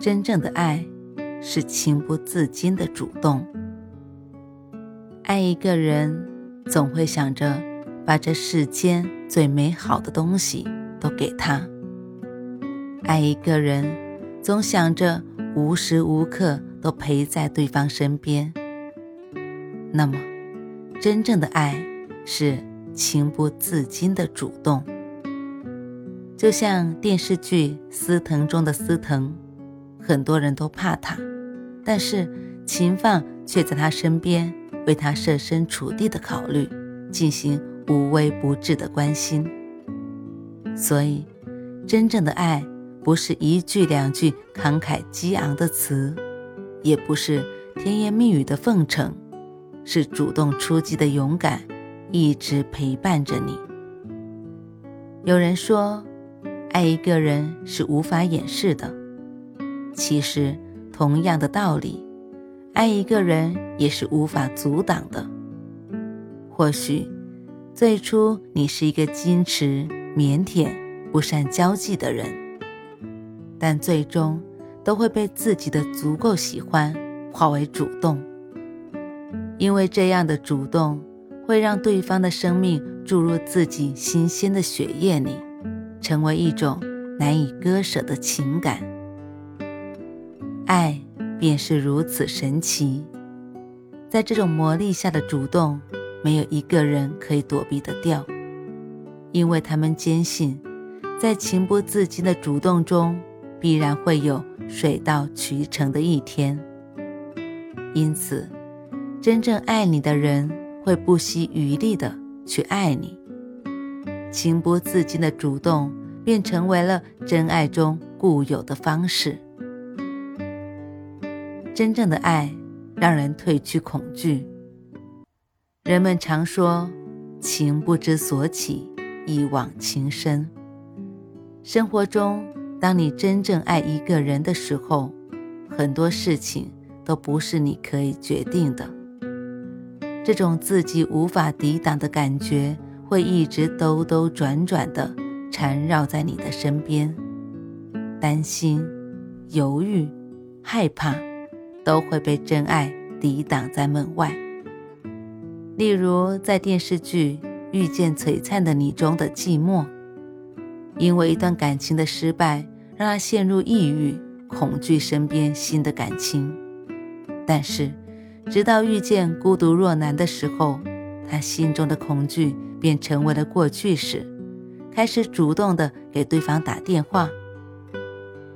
真正的爱是情不自禁的主动。爱一个人，总会想着把这世间最美好的东西都给他。爱一个人，总想着无时无刻都陪在对方身边。那么，真正的爱是情不自禁的主动。就像电视剧《司藤》中的司藤。很多人都怕他，但是秦放却在他身边，为他设身处地的考虑，进行无微不至的关心。所以，真正的爱不是一句两句慷慨激昂的词，也不是甜言蜜语的奉承，是主动出击的勇敢，一直陪伴着你。有人说，爱一个人是无法掩饰的。其实，同样的道理，爱一个人也是无法阻挡的。或许，最初你是一个矜持、腼腆、不善交际的人，但最终都会被自己的足够喜欢化为主动，因为这样的主动会让对方的生命注入自己新鲜的血液里，成为一种难以割舍的情感。爱便是如此神奇，在这种魔力下的主动，没有一个人可以躲避得掉，因为他们坚信，在情不自禁的主动中，必然会有水到渠成的一天。因此，真正爱你的人会不惜余力的去爱你，情不自禁的主动便成为了真爱中固有的方式。真正的爱让人褪去恐惧。人们常说“情不知所起，一往情深”。生活中，当你真正爱一个人的时候，很多事情都不是你可以决定的。这种自己无法抵挡的感觉，会一直兜兜转转地缠绕在你的身边，担心、犹豫、害怕。都会被真爱抵挡在门外。例如，在电视剧《遇见璀璨的你》中的寂寞，因为一段感情的失败，让他陷入抑郁，恐惧身边新的感情。但是，直到遇见孤独若男的时候，他心中的恐惧便成为了过去式，开始主动的给对方打电话。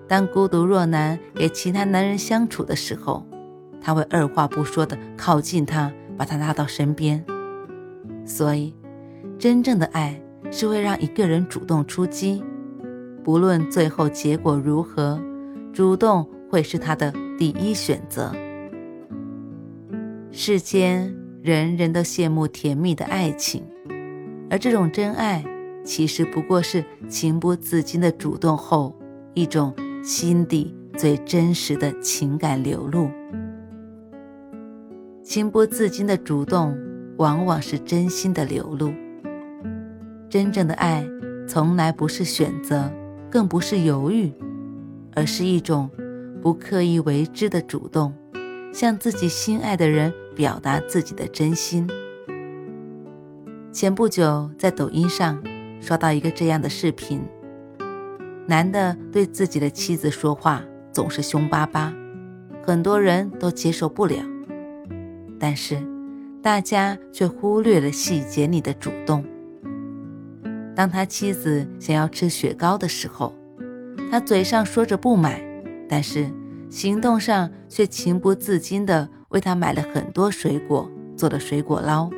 当孤独若男给其他男人相处的时候，他会二话不说的靠近他，把他拉到身边。所以，真正的爱是会让一个人主动出击，不论最后结果如何，主动会是他的第一选择。世间人人都羡慕甜蜜的爱情，而这种真爱其实不过是情不自禁的主动后一种。心底最真实的情感流露，情不自禁的主动，往往是真心的流露。真正的爱，从来不是选择，更不是犹豫，而是一种不刻意为之的主动，向自己心爱的人表达自己的真心。前不久，在抖音上刷到一个这样的视频。男的对自己的妻子说话总是凶巴巴，很多人都接受不了。但是，大家却忽略了细节里的主动。当他妻子想要吃雪糕的时候，他嘴上说着不买，但是行动上却情不自禁地为他买了很多水果，做了水果捞。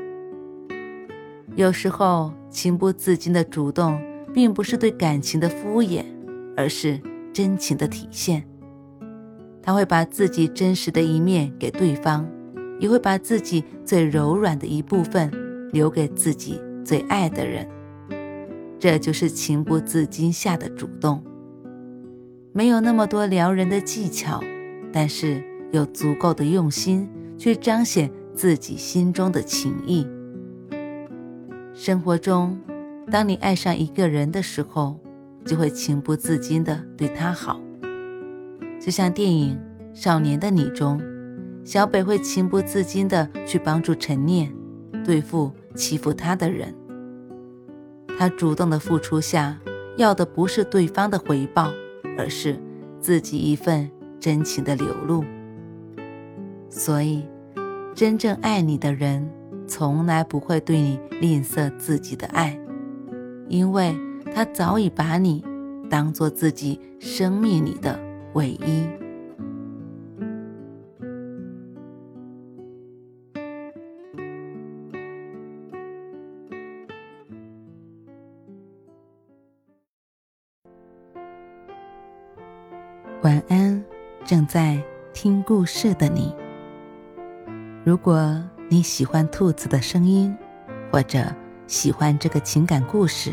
有时候，情不自禁的主动。并不是对感情的敷衍，而是真情的体现。他会把自己真实的一面给对方，也会把自己最柔软的一部分留给自己最爱的人。这就是情不自禁下的主动。没有那么多撩人的技巧，但是有足够的用心去彰显自己心中的情谊。生活中，当你爱上一个人的时候，就会情不自禁地对他好。就像电影《少年的你》中，小北会情不自禁地去帮助陈念对付欺负他的人。他主动的付出下，要的不是对方的回报。而是自己一份真情的流露。所以，真正爱你的人，从来不会对你吝啬自己的爱，因为他早已把你当做自己生命里的唯一。晚安，正在听故事的你。如果你喜欢兔子的声音，或者喜欢这个情感故事，